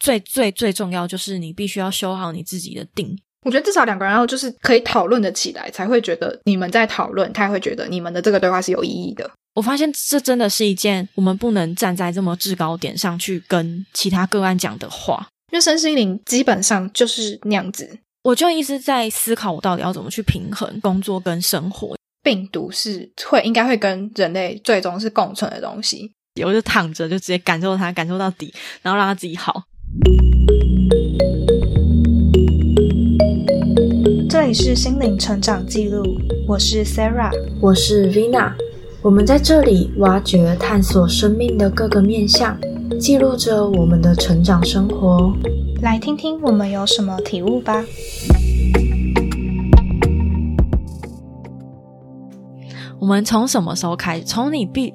最最最重要就是你必须要修好你自己的定。我觉得至少两个人要就是可以讨论的起来，才会觉得你们在讨论，他也会觉得你们的这个对话是有意义的。我发现这真的是一件我们不能站在这么制高点上去跟其他个案讲的话，因为身心灵基本上就是那样子。我就一直在思考，我到底要怎么去平衡工作跟生活。病毒是会应该会跟人类最终是共存的东西，我就躺着就直接感受它，感受到底，然后让它自己好。这里是心灵成长记录，我是 Sarah，我是 Vina，我们在这里挖掘、探索生命的各个面向，记录着我们的成长生活。来听听我们有什么体悟吧。我们从什么时候开始？从你闭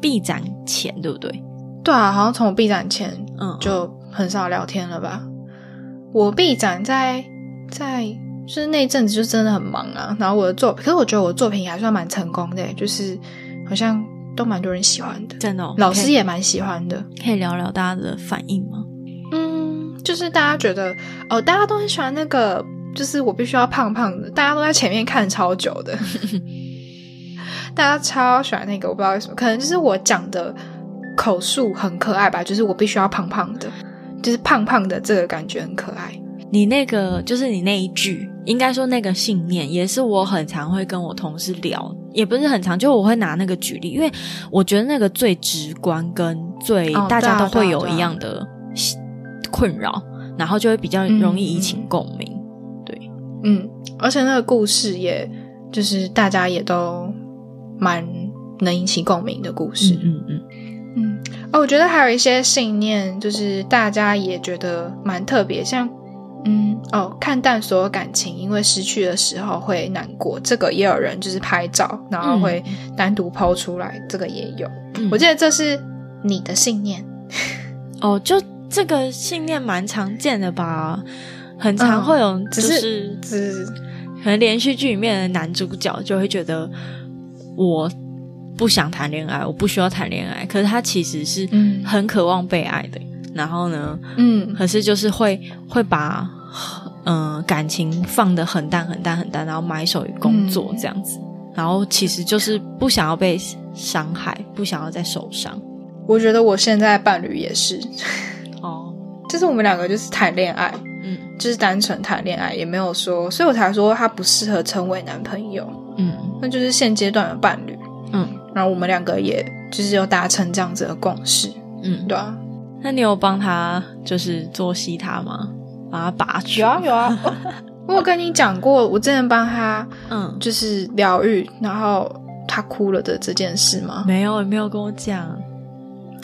闭展前，对不对？对啊，好像从我闭展前，嗯，就很少聊天了吧。我闭展在在就是那阵子就真的很忙啊。然后我的作，可是我觉得我的作品还算蛮成功的，就是好像都蛮多人喜欢的，真的，老师也蛮喜欢的。可以聊聊大家的反应吗？嗯，就是大家觉得哦，大家都很喜欢那个，就是我必须要胖胖的，大家都在前面看超久的。大家超喜欢那个，我不知道为什么，可能就是我讲的口述很可爱吧，就是我必须要胖胖的，就是胖胖的这个感觉很可爱。你那个就是你那一句，应该说那个信念，也是我很常会跟我同事聊，也不是很常，就我会拿那个举例，因为我觉得那个最直观跟最大家都会有一样的困扰，然后就会比较容易引起共鸣。对，嗯，而且那个故事，也就是大家也都。蛮能引起共鸣的故事，嗯嗯嗯哦，我觉得还有一些信念，就是大家也觉得蛮特别，像嗯哦，看淡所有感情，因为失去的时候会难过，这个也有人就是拍照，然后会单独抛出来，这个也有。我记得这是你的信念 哦，就这个信念蛮常见的吧，很常会有，只是只可能连续剧里面的男主角就会觉得。我不想谈恋爱，我不需要谈恋爱。可是他其实是很渴望被爱的。然后呢，嗯，可是就是会会把嗯感情放得很淡很淡很淡，然后埋首于工作这样子。然后其实就是不想要被伤害，不想要再受伤。我觉得我现在伴侣也是哦，就是我们两个就是谈恋爱，嗯，就是单纯谈恋爱，也没有说，所以我才说他不适合成为男朋友。嗯，那就是现阶段的伴侣。嗯，然后我们两个也就是有达成这样子的共识。嗯，对啊。那你有帮他就是做吸他吗？把他拔出？有啊有啊。我有跟你讲过，我之前帮他，嗯，就是疗愈，然后他哭了的这件事吗？没有，没有跟我讲。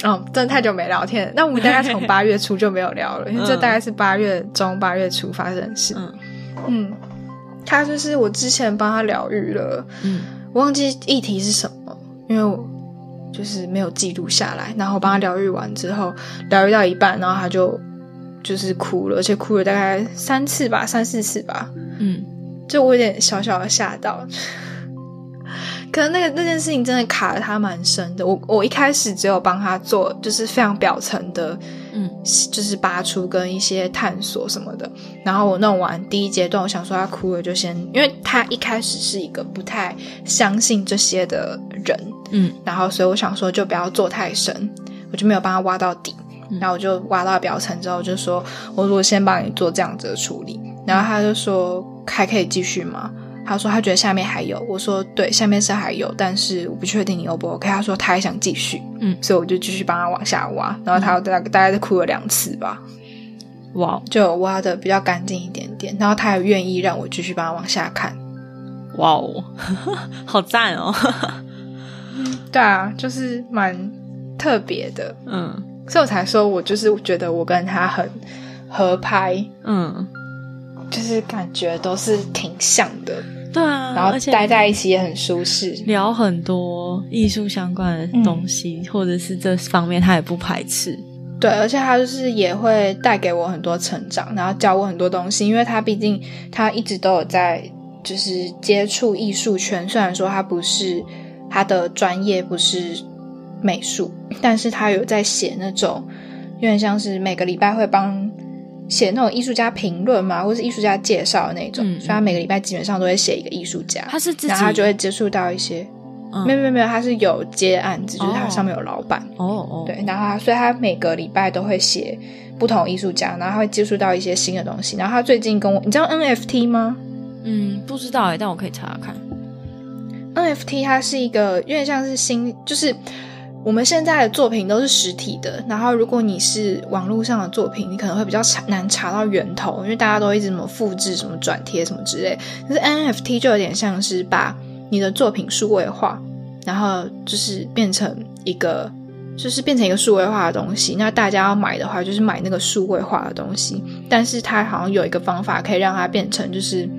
哦，真的太久没聊天。那我们大概从 八月初就没有聊了，因为这大概是八月中、八月初发生的事。嗯嗯。他就是我之前帮他疗愈了，嗯，我忘记议题是什么，因为我就是没有记录下来。然后帮他疗愈完之后，疗愈到一半，然后他就就是哭了，而且哭了大概三次吧，三四次吧，嗯，就我有点小小的吓到。可能那个那件事情真的卡了他蛮深的。我我一开始只有帮他做，就是非常表层的，嗯，就是拔出跟一些探索什么的。然后我弄完第一阶段，我想说他哭了就先，因为他一开始是一个不太相信这些的人，嗯，然后所以我想说就不要做太深，我就没有帮他挖到底。然后我就挖到表层之后，就说我如果先帮你做这样子的处理，然后他就说还可以继续吗？他说他觉得下面还有，我说对，下面是还有，但是我不确定你 O 不 OK。他说他还想继续，嗯，所以我就继续帮他往下挖，然后他大大概哭了两次吧，哇，就挖的比较干净一点点，然后他也愿意让我继续帮他往下看，哇哦，好赞哦，对啊，就是蛮特别的，嗯，所以我才说我就是觉得我跟他很合拍，嗯，就是感觉都是挺像的。对啊，然后待在一起也很舒适，聊很多艺术相关的东西，或者是这方面他也不排斥。对，而且他就是也会带给我很多成长，然后教我很多东西，因为他毕竟他一直都有在就是接触艺术圈，虽然说他不是他的专业不是美术，但是他有在写那种有点像是每个礼拜会帮写那种艺术家评论嘛，或是艺术家介绍的那种，所以他每个礼拜基本上都会写一个艺术家，他是自己，然后他就会接触到一些。没有没有没有，他是有接案子，就是他上面有老板哦哦，对，然后他所以他每个礼拜都会写不同艺术家，然后他会接触到一些新的东西。然后他最近跟我，你知道 NFT 吗？嗯，不知道哎，但我可以查查看。NFT 它是一个有点像是新，就是我们现在的作品都是实体的，然后如果你是网络上的作品，你可能会比较查难查到源头，因为大家都一直什么复制、什么转贴什么之类。可是 NFT 就有点像是把。你的作品数位化，然后就是变成一个，就是变成一个数位化的东西。那大家要买的话，就是买那个数位化的东西。但是它好像有一个方法，可以让它变成就是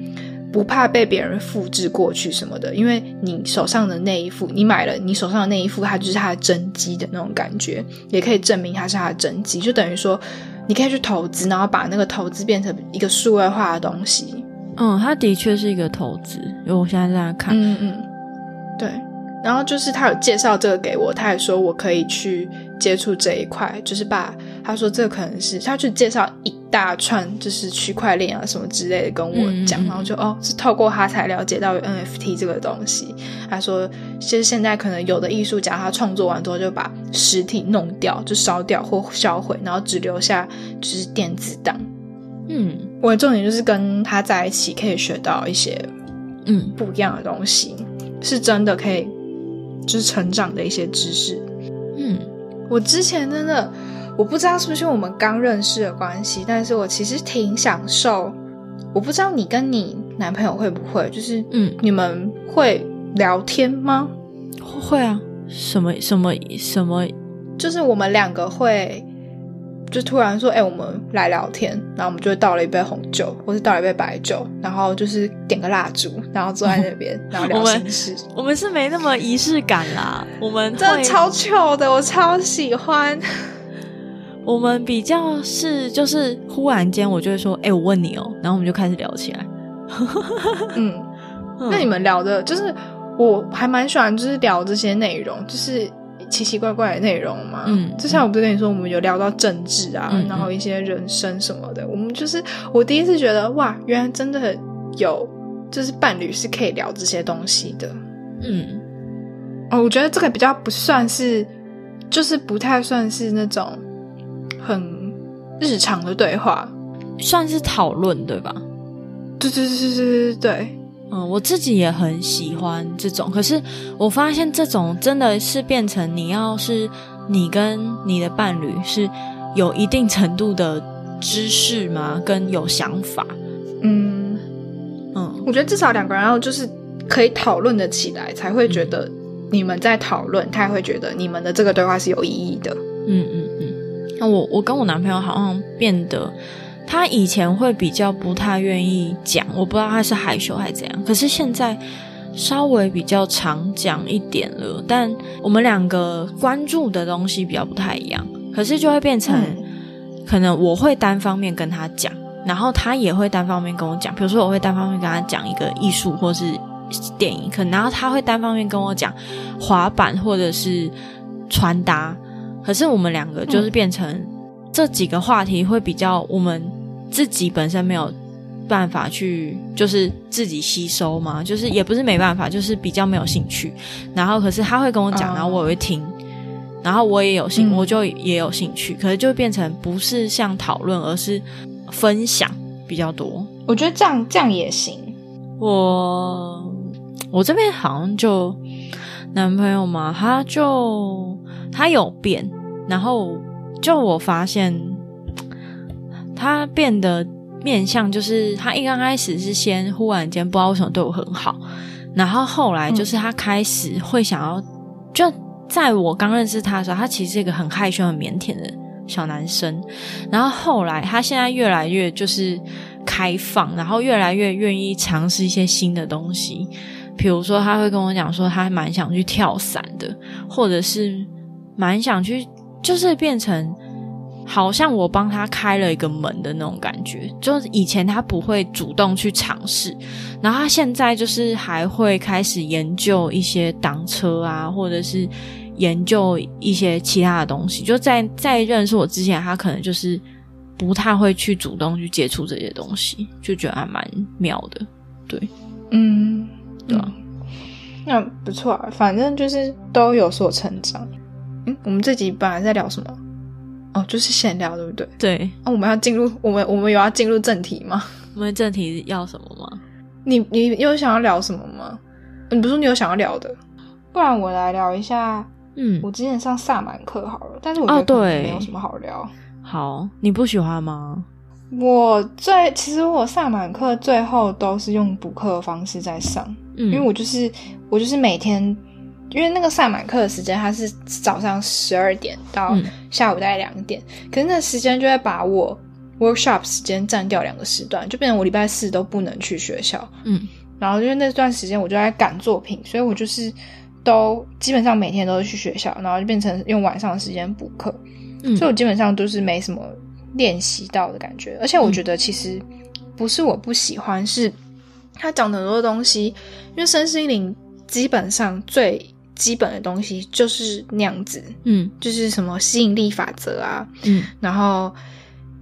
不怕被别人复制过去什么的。因为你手上的那一副，你买了你手上的那一副，它就是它的真机的那种感觉，也可以证明它是它的真机。就等于说，你可以去投资，然后把那个投资变成一个数位化的东西。嗯，它的确是一个投资，因为我现在在看。嗯嗯，对。然后就是他有介绍这个给我，他也说我可以去接触这一块，就是把他说这可能是他去介绍一大串，就是区块链啊什么之类的跟我讲，然后就哦是透过他才了解到 NFT 这个东西。他说其实现在可能有的艺术家他创作完之后就把实体弄掉，就烧掉或销毁，然后只留下就是电子档。嗯，我的重点就是跟他在一起，可以学到一些嗯不一样的东西，是真的可以就是成长的一些知识。嗯，我之前真的我不知道是不是我们刚认识的关系，但是我其实挺享受。我不知道你跟你男朋友会不会，就是嗯，你们会聊天吗？会啊，什么什么什么，就是我们两个会。就突然说：“哎，我们来聊天。”然后我们就倒了一杯红酒，或是倒了一杯白酒，然后就是点个蜡烛，然后坐在那边，然后聊心事。我们是没那么仪式感啦，我们真的超糗的，我超喜欢。我们比较是就是忽然间，我就会说：“哎，我问你哦。”然后我们就开始聊起来。嗯，那你们聊的，就是我还蛮喜欢，就是聊这些内容，就是。奇奇怪怪的内容嘛，嗯，就像我不是跟你说，我们有聊到政治啊，然后一些人生什么的，我们就是我第一次觉得哇，原来真的有，就是伴侣是可以聊这些东西的，嗯，哦，我觉得这个比较不算是，就是不太算是那种很日常的对话，算是讨论对吧？对对对对对对对。嗯，我自己也很喜欢这种，可是我发现这种真的是变成你要是你跟你的伴侣是有一定程度的知识吗？跟有想法？嗯嗯，我觉得至少两个人要就是可以讨论的起来，才会觉得你们在讨论，他也会觉得你们的这个对话是有意义的。嗯嗯嗯，那我我跟我男朋友好像变得。他以前会比较不太愿意讲，我不知道他是害羞还是怎样。可是现在稍微比较常讲一点了，但我们两个关注的东西比较不太一样。可是就会变成，可能我会单方面跟他讲，然后他也会单方面跟我讲。比如说，我会单方面跟他讲一个艺术或是电影，可然后他会单方面跟我讲滑板或者是穿搭。可是我们两个就是变成这几个话题会比较我们。自己本身没有办法去，就是自己吸收嘛，就是也不是没办法，就是比较没有兴趣。然后可是他会跟我讲，然后我会听，然后我也有兴，我就也有兴趣。可是就变成不是像讨论，而是分享比较多。我觉得这样这样也行。我我这边好像就男朋友嘛，他就他有变，然后就我发现。他变得面相，就是他一刚开始是先忽然间不知道为什么对我很好，然后后来就是他开始会想要，就在我刚认识他的时候，他其实是一个很害羞、很腼腆的小男生，然后后来他现在越来越就是开放，然后越来越愿意尝试一些新的东西，比如说他会跟我讲说他蛮想去跳伞的，或者是蛮想去，就是变成。好像我帮他开了一个门的那种感觉，就是以前他不会主动去尝试，然后他现在就是还会开始研究一些挡车啊，或者是研究一些其他的东西。就在在认识我之前，他可能就是不太会去主动去接触这些东西，就觉得还蛮妙的。对，嗯，对啊，那不错啊，反正就是都有所成长。嗯，我们这集本来在聊什么？哦，就是闲聊，对不对？对。那我们要进入我们我们有要进入正题吗？我们正题要什么吗？你你有想要聊什么吗？你不是说你有想要聊的？不然我来聊一下。嗯，我之前上萨满课好了，但是我觉得没有什么好聊。好，你不喜欢吗？我最其实我萨满课最后都是用补课的方式在上，嗯因为我就是我就是每天，因为那个萨满课的时间它是早上十二点到下午大概两点，可是那时间就会把我 workshop 时间占掉两个时段，就变成我礼拜四都不能去学校。嗯，然后因为那段时间我就在赶作品，所以我就是都基本上每天都是去学校，然后就变成用晚上的时间补课，所以我基本上都是没什么。练习到的感觉，而且我觉得其实不是我不喜欢，是他讲的很多东西，因为身心灵基本上最基本的东西就是那样子，嗯，就是什么吸引力法则啊，嗯，然后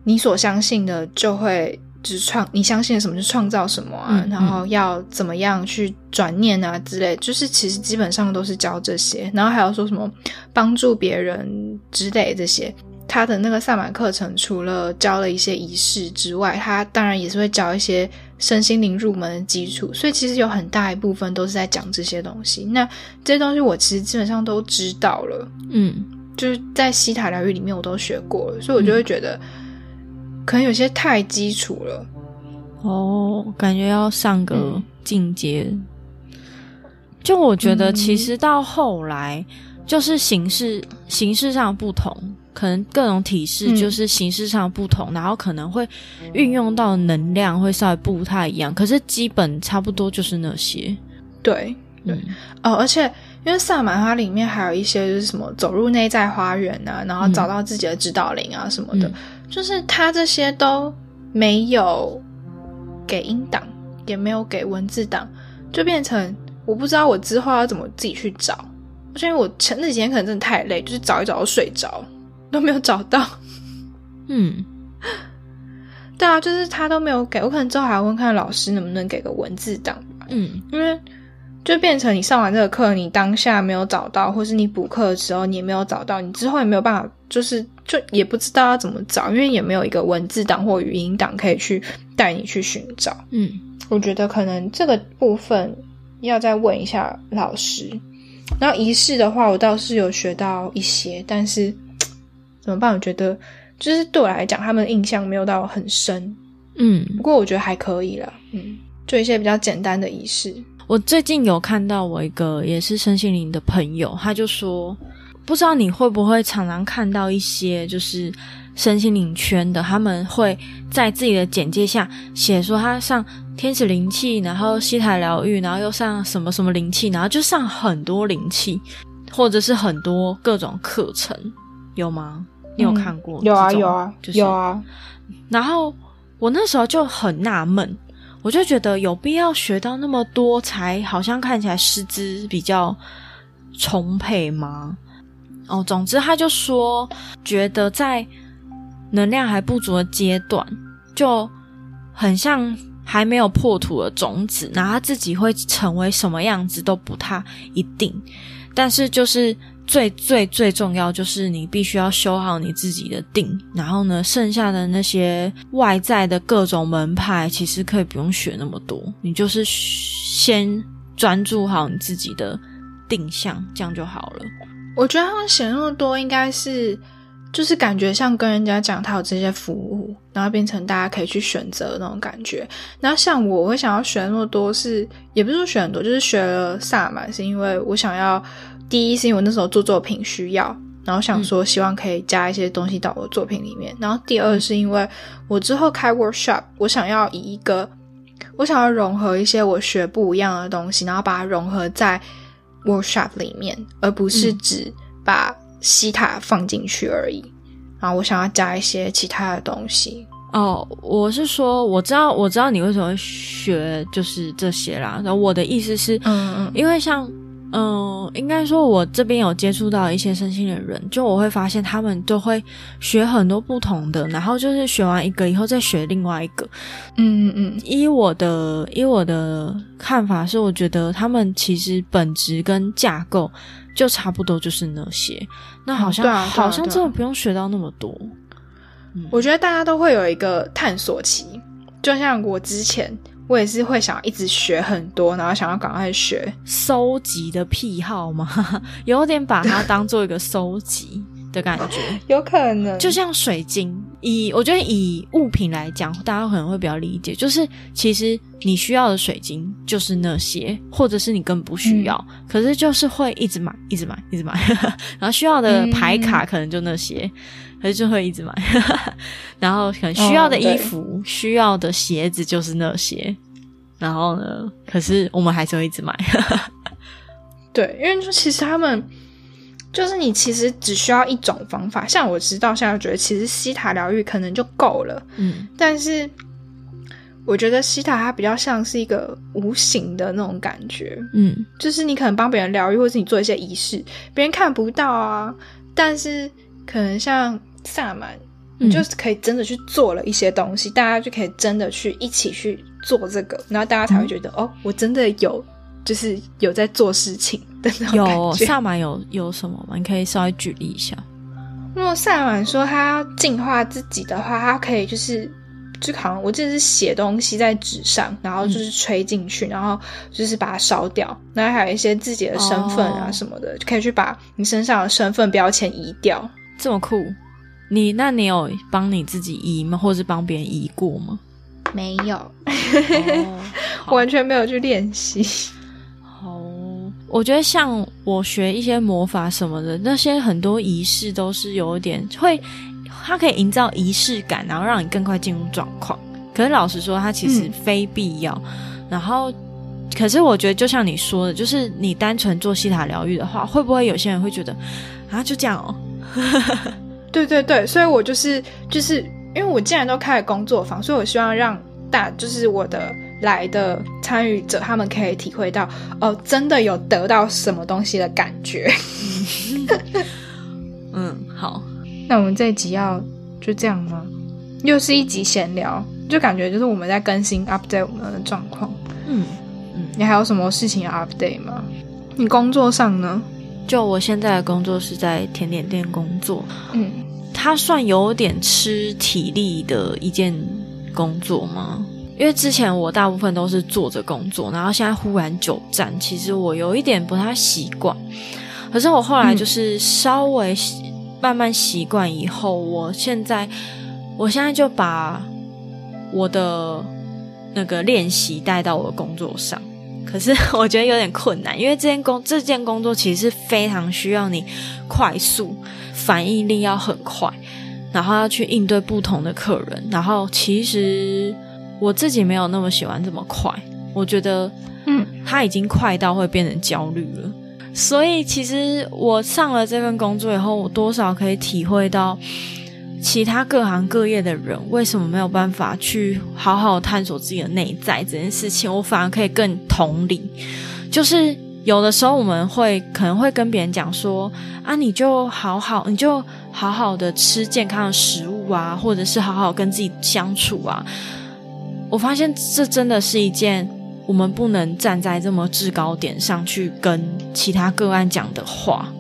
你所相信的就会就是创，你相信什么就创造什么啊，然后要怎么样去转念啊之类，就是其实基本上都是教这些，然后还有说什么帮助别人之类这些。他的那个萨满课程，除了教了一些仪式之外，他当然也是会教一些身心灵入门的基础。所以其实有很大一部分都是在讲这些东西。那这些东西我其实基本上都知道了，嗯，就是在西塔疗愈里面我都学过了，所以我就会觉得可能有些太基础了。哦，感觉要上个进阶。就我觉得，其实到后来就是形式形式上不同。可能各种体式就是形式上不同，然后可能会运用到能量会稍微不太一样，可是基本差不多就是那些。对，对，哦，而且因为萨满它里面还有一些就是什么走入内在花园啊，然后找到自己的指导灵啊什么的，就是它这些都没有给音档，也没有给文字档，就变成我不知道我之后要怎么自己去找，因为我前那几天可能真的太累，就是找一找都睡着。都没有找到，嗯，对啊，就是他都没有给我，可能之后还要问看老师能不能给个文字档嗯，因为就变成你上完这个课，你当下没有找到，或是你补课的时候你也没有找到，你之后也没有办法，就是就也不知道要怎么找，因为也没有一个文字档或语音档可以去带你去寻找。嗯，我觉得可能这个部分要再问一下老师。然后仪式的话，我倒是有学到一些，但是。怎么办？我觉得就是对我来讲，他们的印象没有到很深，嗯，不过我觉得还可以了，嗯，做一些比较简单的仪式。我最近有看到我一个也是身心灵的朋友，他就说，不知道你会不会常常看到一些就是身心灵圈的，他们会在自己的简介下写说他上天使灵气，然后西台疗愈，然后又上什么什么灵气，然后就上很多灵气，或者是很多各种课程。有吗？你有看过？有啊，有啊，就是有啊。然后我那时候就很纳闷，我就觉得有必要学到那么多，才好像看起来师资比较充沛吗？哦，总之他就说，觉得在能量还不足的阶段，就很像还没有破土的种子，然后他自己会成为什么样子都不太一定，但是就是。最最最重要就是你必须要修好你自己的定，然后呢，剩下的那些外在的各种门派，其实可以不用学那么多，你就是先专注好你自己的定向，这样就好了。我觉得他们写那么多，应该是就是感觉像跟人家讲他有这些服务，然后变成大家可以去选择那种感觉。然后像我，我会想要学那么多，是也不是说学很多，就是学了萨满，是因为我想要。第一是因为我那时候做作品需要，然后想说希望可以加一些东西到我的作品里面。然后第二是因为我之后开 workshop，我想要以一个我想要融合一些我学不一样的东西，然后把它融合在 workshop 里面，而不是只把西塔放进去而已。然后我想要加一些其他的东西。哦，我是说，我知道，我知道你为什么会学就是这些啦。然后我的意思是，嗯嗯，因为像。嗯，应该说，我这边有接触到一些身心的人，就我会发现他们都会学很多不同的，然后就是学完一个以后再学另外一个。嗯嗯嗯。依我的依我的看法是，我觉得他们其实本质跟架构就差不多，就是那些。那好像好像真的不用学到那么多。我觉得大家都会有一个探索期，就像我之前。我也是会想一直学很多，然后想要赶快学收集的癖好吗？有点把它当做一个收集的感觉，有可能。就像水晶，以我觉得以物品来讲，大家可能会比较理解，就是其实你需要的水晶就是那些，或者是你根本不需要，可是就是会一直买，一直买，一直买，然后需要的牌卡可能就那些，可是就会一直买，然后可能需要的衣服、需要的鞋子就是那些。然后呢？可是我们还是会一直买。对，因为说其实他们就是你，其实只需要一种方法。像我知道现在觉得，其实西塔疗愈可能就够了。嗯，但是我觉得西塔它比较像是一个无形的那种感觉。嗯，就是你可能帮别人疗愈，或是你做一些仪式，别人看不到啊。但是可能像萨满，你就是可以真的去做了一些东西，大家就可以真的去一起去。做这个，然后大家才会觉得哦，我真的有，就是有在做事情的那种有萨满有有什么吗？你可以稍微举例一下。那么萨满说他要净化自己的话，他可以就是就好像我记得是写东西在纸上，然后就是吹进去，然后就是把它烧掉。然后还有一些自己的身份啊什么的，就可以去把你身上的身份标签移掉。这么酷？你那你有帮你自己移吗？或者是帮别人移过吗？没有，完全没有去练习。好，我觉得像我学一些魔法什么的，那些很多仪式都是有点会，它可以营造仪式感，然后让你更快进入状况。可是老实说，它其实非必要。然后，可是我觉得，就像你说的，就是你单纯做西塔疗愈的话，会不会有些人会觉得啊，就这样哦？对对对，所以我就是就是。因为我既然都开了工作坊，所以我希望让大就是我的来的参与者，他们可以体会到哦，真的有得到什么东西的感觉。嗯，好，那我们这一集要就这样吗？又是一集闲聊，就感觉就是我们在更新 update 我们的状况。嗯嗯，你还有什么事情要 update 吗？你工作上呢？就我现在的工作是在甜点店工作。嗯。它算有点吃体力的一件工作吗？因为之前我大部分都是坐着工作，然后现在忽然久站，其实我有一点不太习惯。可是我后来就是稍微慢慢习惯以后，我现在我现在就把我的那个练习带到我的工作上。可是我觉得有点困难，因为这件工这件工作其实是非常需要你快速。反应力要很快，然后要去应对不同的客人，然后其实我自己没有那么喜欢这么快，我觉得，嗯，他已经快到会变成焦虑了。所以其实我上了这份工作以后，我多少可以体会到其他各行各业的人为什么没有办法去好好探索自己的内在这件事情，我反而可以更同理，就是。有的时候我们会可能会跟别人讲说啊，你就好好，你就好好的吃健康的食物啊，或者是好好跟自己相处啊。我发现这真的是一件我们不能站在这么制高点上去跟其他个案讲的话，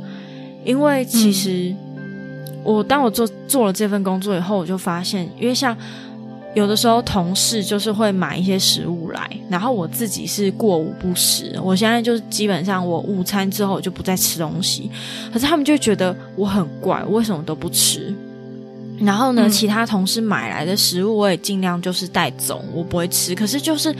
因为其实我当我做做了这份工作以后，我就发现，因为像。有的时候同事就是会买一些食物来，然后我自己是过午不食。我现在就是基本上我午餐之后我就不再吃东西，可是他们就觉得我很怪，为什么都不吃？然后呢，其他同事买来的食物我也尽量就是带走，我不会吃。可是就是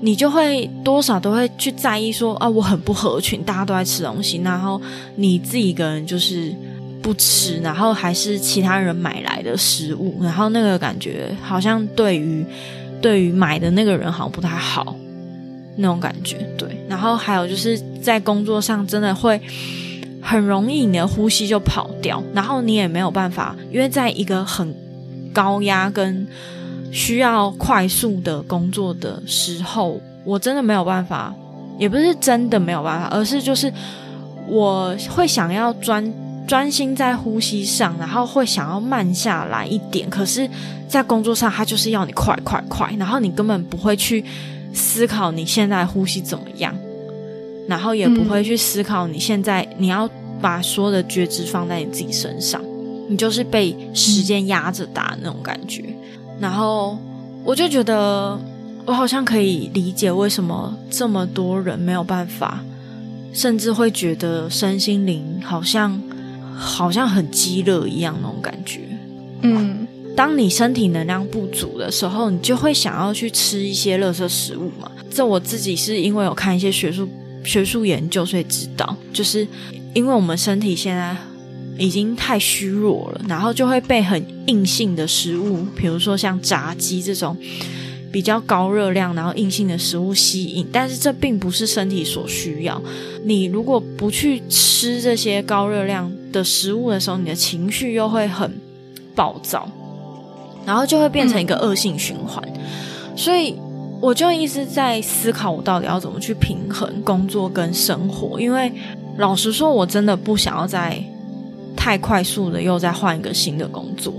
你就会多少都会去在意说啊，我很不合群，大家都在吃东西，然后你自己一个人就是。不吃，然后还是其他人买来的食物，然后那个感觉好像对于对于买的那个人好像不太好，那种感觉对。然后还有就是在工作上真的会很容易你的呼吸就跑掉，然后你也没有办法，因为在一个很高压跟需要快速的工作的时候，我真的没有办法也不是真的没有办法，而是就是我会想要专专心在呼吸上，然后会想要慢下来一点。可是，在工作上，他就是要你快快快，然后你根本不会去思考你现在呼吸怎么样，然后也不会去思考你现在你要把所有的觉知放在你自己身上，你就是被时间压着打那种感觉。然后我就觉得。我好像可以理解为什么这么多人没有办法，甚至会觉得身心灵好像好像很饥饿一样那种感觉。嗯，当你身体能量不足的时候，你就会想要去吃一些垃圾食物嘛。这我自己是因为有看一些学术学术研究，所以知道，就是因为我们身体现在已经太虚弱了，然后就会被很硬性的食物，比如说像炸鸡这种。比较高热量，然后硬性的食物吸引，但是这并不是身体所需要。你如果不去吃这些高热量的食物的时候，你的情绪又会很暴躁，然后就会变成一个恶性循环。所以我就一直在思考，我到底要怎么去平衡工作跟生活。因为老实说，我真的不想要再太快速的又再换一个新的工作。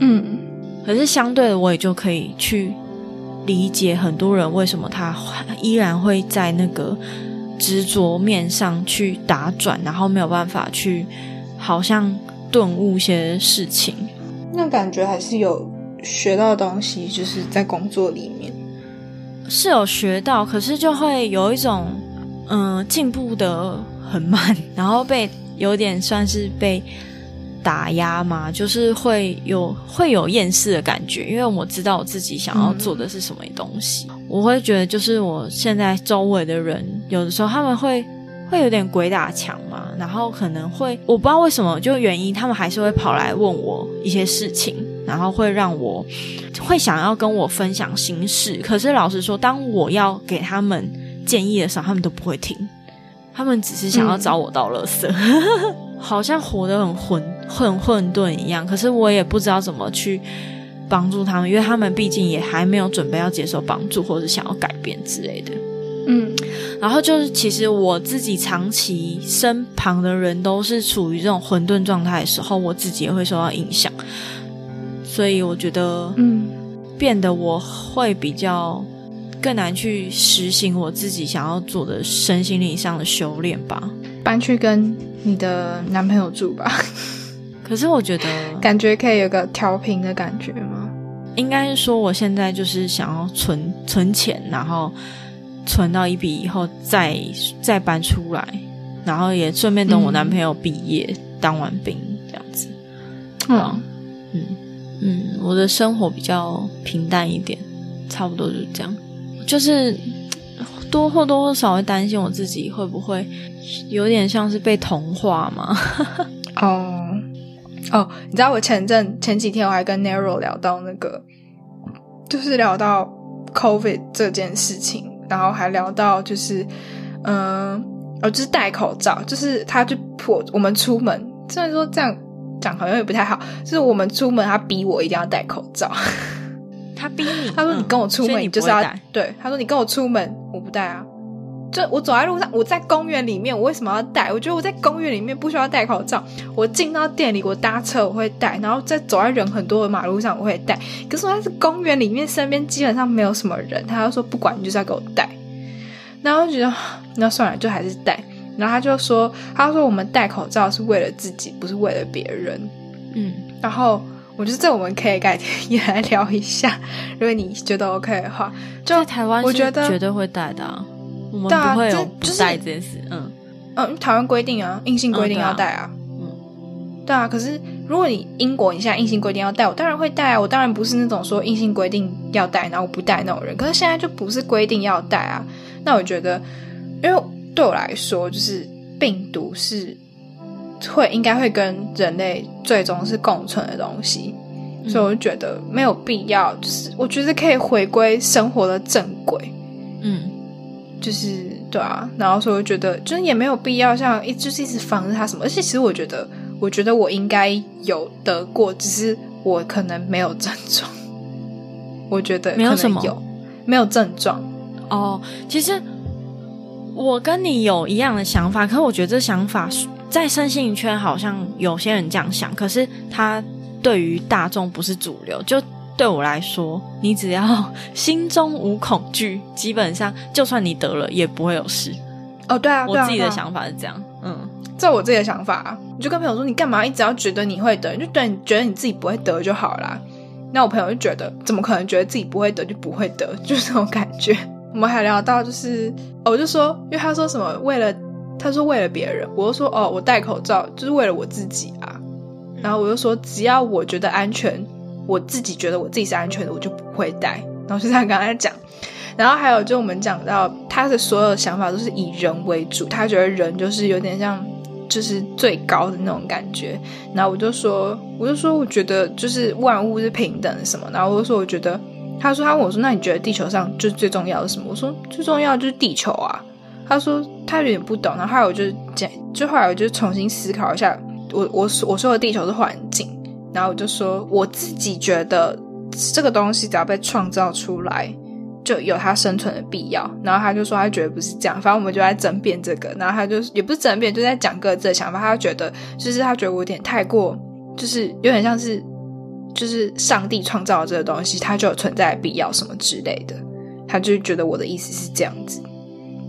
嗯，可是相对的，我也就可以去。理解很多人为什么他依然会在那个执着面上去打转，然后没有办法去好像顿悟一些事情。那感觉还是有学到东西，就是在工作里面是有学到，可是就会有一种嗯进步的很慢，然后被有点算是被。打压嘛，就是会有会有厌世的感觉，因为我知道我自己想要做的是什么东西。我会觉得，就是我现在周围的人，有的时候他们会会有点鬼打墙嘛，然后可能会我不知道为什么，就原因他们还是会跑来问我一些事情，然后会让我会想要跟我分享心事。可是老实说，当我要给他们建议的时候，他们都不会听，他们只是想要找我倒垃圾。好像活得很混混混沌一样，可是我也不知道怎么去帮助他们，因为他们毕竟也还没有准备要接受帮助，或者想要改变之类的。嗯，然后就是其实我自己长期身旁的人都是处于这种混沌状态的时候，我自己也会受到影响，所以我觉得，嗯，变得我会比较更难去实行我自己想要做的身心灵上的修炼吧，搬去跟。你的男朋友住吧，可是我觉得感觉可以有个调频的感觉吗？应该是说我现在就是想要存存钱，然后存到一笔以后再再搬出来，然后也顺便等我男朋友毕业当完兵这样子。嗯嗯嗯，我的生活比较平淡一点，差不多就是这样，就是多或多或少会担心我自己会不会。有点像是被同化嘛？哦哦，你知道我前阵前几天我还跟 Narrow 聊到那个，就是聊到 COVID 这件事情，然后还聊到就是嗯，哦，就是戴口罩，就是他就迫我们出门，虽然说这样讲好像也不太好，就是我们出门他逼我一定要戴口罩，他逼你，他说你跟我出门你就是要对，他说你跟我出门我不戴啊。就我走在路上，我在公园里面，我为什么要戴？我觉得我在公园里面不需要戴口罩。我进到店里，我搭车我会戴，然后在走在人很多的马路上我会戴。可是我在公园里面，身边基本上没有什么人，他就说不管你就是要给我戴。然后觉得那算了，就还是戴。然后他就说，他说我们戴口罩是为了自己，不是为了别人。嗯，然后我觉得这我们可以改天也来聊一下，如果你觉得 OK 的话，就台湾我觉得绝对会戴的。我们不会有不带这件事，嗯嗯，台湾规定啊，硬性规定要带啊，嗯，对啊。可是如果你英国你现在硬性规定要带，我当然会带啊。我当然不是那种说硬性规定要带，然后我不带那种人。可是现在就不是规定要带啊。那我觉得，因为对我来说，就是病毒是会应该会跟人类最终是共存的东西，所以我就觉得没有必要。就是我觉得可以回归生活的正轨，嗯。就是对啊，然后所以我觉得，就是也没有必要像一就是一直防着他什么。而且其实我觉得，我觉得我应该有得过，只是我可能没有症状。我觉得没有什么有没有症状哦。其实我跟你有一样的想法，可是我觉得这想法在身心圈好像有些人这样想，可是他对于大众不是主流。就对我来说，你只要 心中无恐惧，基本上就算你得了也不会有事。哦，对啊，我自己的想法是这样。嗯，这我自己的想法，你就跟朋友说，你干嘛一直要觉得你会得？你就对你觉得你自己不会得就好啦。那我朋友就觉得，怎么可能觉得自己不会得就不会得？就是这种感觉。我们还聊到，就是我就说，因为他说什么为了，他说为了别人，我就说哦，我戴口罩就是为了我自己啊。然后我就说，只要我觉得安全，我自己觉得我自己是安全的，我就不会戴。然后就这样跟他讲。然后还有就我们讲到他的所有想法都是以人为主，他觉得人就是有点像就是最高的那种感觉。然后我就说，我就说我觉得就是万物是平等的什么。然后我就说我觉得。他说：“他问我说，那你觉得地球上就最重要的什么？”我说：“最重要就是地球啊。”他说：“他有点不懂。”然后后来我就讲，就后来我就重新思考一下，我我我说的地球是环境，然后我就说我自己觉得这个东西只要被创造出来，就有它生存的必要。然后他就说他觉得不是这样，反正我们就在争辩这个。然后他就也不是争辩，就在讲各自的想法。他觉得就是他觉得我有点太过，就是有点像是。就是上帝创造这个东西，它就有存在的必要什么之类的，他就觉得我的意思是这样子。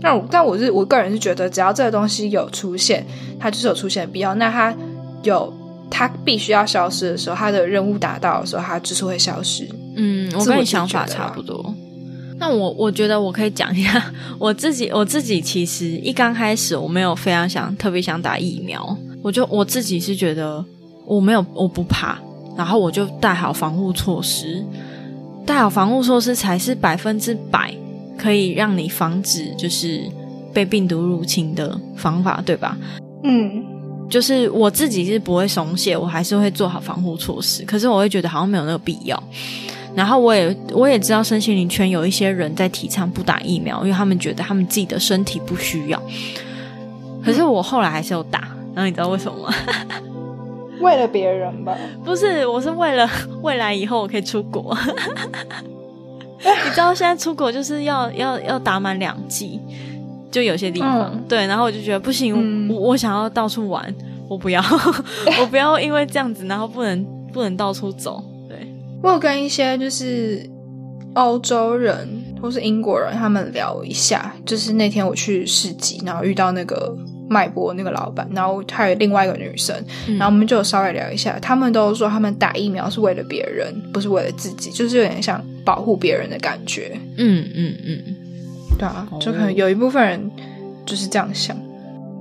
那我但我是我个人是觉得，只要这个东西有出现，它就是有出现的必要。那它有它必须要消失的时候，他的任务达到的时候，他就是会消失。嗯，我跟你想法差不多。那我我觉得我可以讲一下 我自己，我自己其实一刚开始我没有非常想特别想打疫苗，我就我自己是觉得我没有我不怕。然后我就带好防护措施，带好防护措施才是百分之百可以让你防止就是被病毒入侵的方法，对吧？嗯，就是我自己是不会松懈，我还是会做好防护措施。可是我会觉得好像没有那个必要。然后我也我也知道身心灵圈有一些人在提倡不打疫苗，因为他们觉得他们自己的身体不需要。可是我后来还是有打，然后你知道为什么吗？为了别人吧？不是，我是为了 未来以后我可以出国。你知道现在出国就是要要要打满两剂，就有些地方对，然后我就觉得不行，我我想要到处玩，我不要，我不要因为这样子，然后不能不能到处走。对，我有跟一些就是欧洲人或是英国人他们聊一下，就是那天我去市集，然后遇到那个。脉搏那个老板，然后还有另外一个女生，然后我们就稍微聊一下，他们都说他们打疫苗是为了别人，不是为了自己，就是有点像保护别人的感觉。嗯嗯嗯，对啊，就可能有一部分人就是这样想，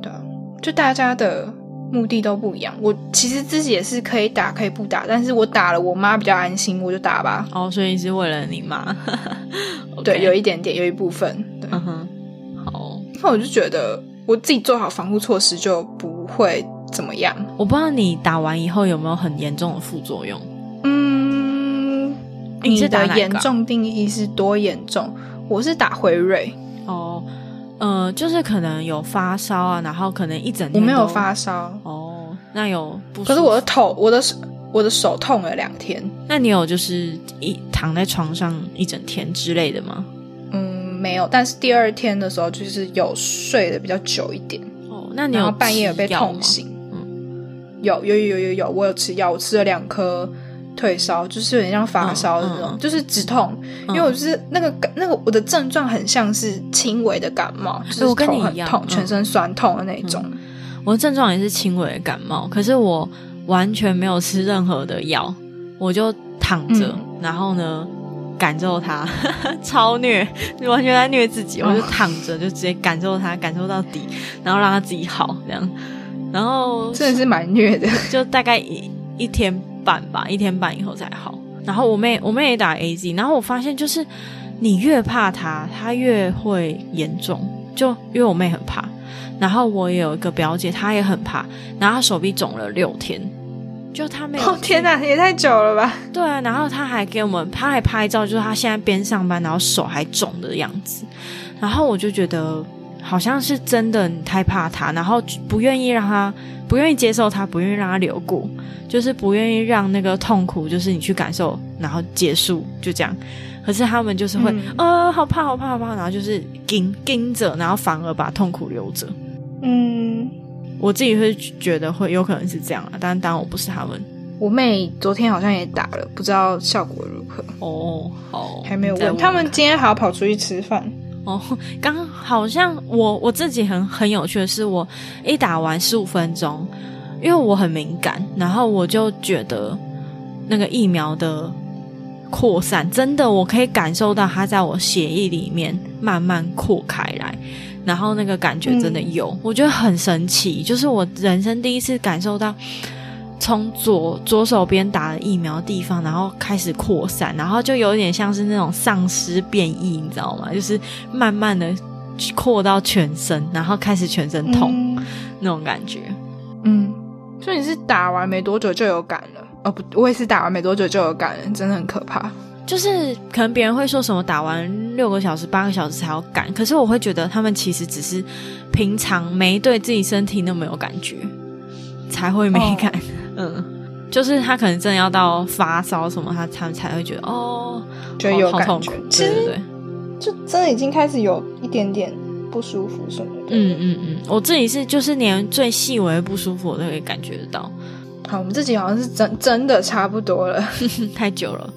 对啊，就大家的目的都不一样。我其实自己也是可以打，可以不打，但是我打了，我妈比较安心，我就打吧。哦，所以是为了你妈？对，有一点点，有一部分。嗯哼，好，那我就觉得。我自己做好防护措施就不会怎么样。我不知道你打完以后有没有很严重的副作用。嗯，你的严重定义是多严重？我是打辉瑞。哦，呃，就是可能有发烧啊，然后可能一整天我没有发烧。哦，那有不？可是我的头，我的手，我的手痛了两天。那你有就是一躺在床上一整天之类的吗？嗯没有，但是第二天的时候就是有睡的比较久一点哦。那你有半夜有被痛醒？嗯，有有有有有，我有吃药，我吃了两颗退烧，就是有点像发烧的那种，就是止痛。因为我就是那个那个我的症状很像是轻微的感冒，就是头很痛，全身酸痛的那种。我的症状也是轻微的感冒，可是我完全没有吃任何的药，我就躺着，然后呢？感受它，超虐，完全在虐自己。我就躺着，就直接感受它，感受到底，然后让它自己好，这样。然后真的是蛮虐的，就大概一一天半吧，一天半以后才好。然后我妹，我妹也打 A Z，然后我发现就是你越怕它，它越会严重。就因为我妹很怕，然后我也有一个表姐，她也很怕，然后她手臂肿了六天。就她没有，天哪，也太久了吧？对啊，然后他还给我们，他还拍照，就是他现在边上班，然后手还肿的样子。然后我就觉得好像是真的，你太怕他，然后不愿意让他，不愿意接受他，不愿意让他留过，就是不愿意让那个痛苦，就是你去感受，然后结束，就这样。可可是他们就是会呃好怕好怕好怕，然后就是盯盯着，然后反而把痛苦留着。嗯，我自己会觉得会有可能是这样啊，但当然我不是他们。我妹昨天好像也打了，不知道效果如何。哦，好，还没有问。他们今天还要跑出去吃饭。哦，刚好像我我自己很很有趣的是，我一打完十五分钟，因为我很敏感，然后我就觉得那个疫苗的扩散，真的我可以感受到它在我血液里面慢慢扩开来。然后那个感觉真的有，我觉得很神奇，就是我人生第一次感受到从左左手边打了疫苗地方，然后开始扩散，然后就有点像是那种丧尸变异，你知道吗？就是慢慢的扩到全身，然后开始全身痛 那种感觉。嗯，所以你是打完没多久就有感了？哦不，我也是打完没多久就有感了，真的很可怕。就是可能别人会说什么打完六个小时、八个小时才有感，可是我会觉得他们其实只是平常没对自己身体那么有感觉，才会没感。嗯，就是他可能真的要到发烧什么，他他们才会觉得哦，觉得有感觉。其实就真的已经开始有一点点不舒服什么的。嗯嗯嗯，我自己是就是连最细微的不舒服我都可以感觉得到。好，我们这集好像是真真的差不多了，太久了。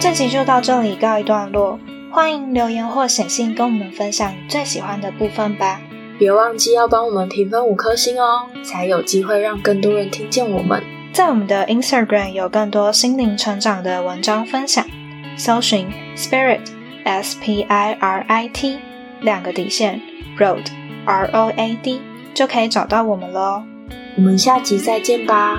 这集就到这里告一段落，欢迎留言或写信跟我们分享你最喜欢的部分吧。别忘记要帮我们评分五颗星哦，才有机会让更多人听见我们。在我们的 Instagram 有更多心灵成长的文章分享，搜寻 Spirit S P I R I T 两个底线 Road R O A D 就可以找到我们喽。我们下集再见吧。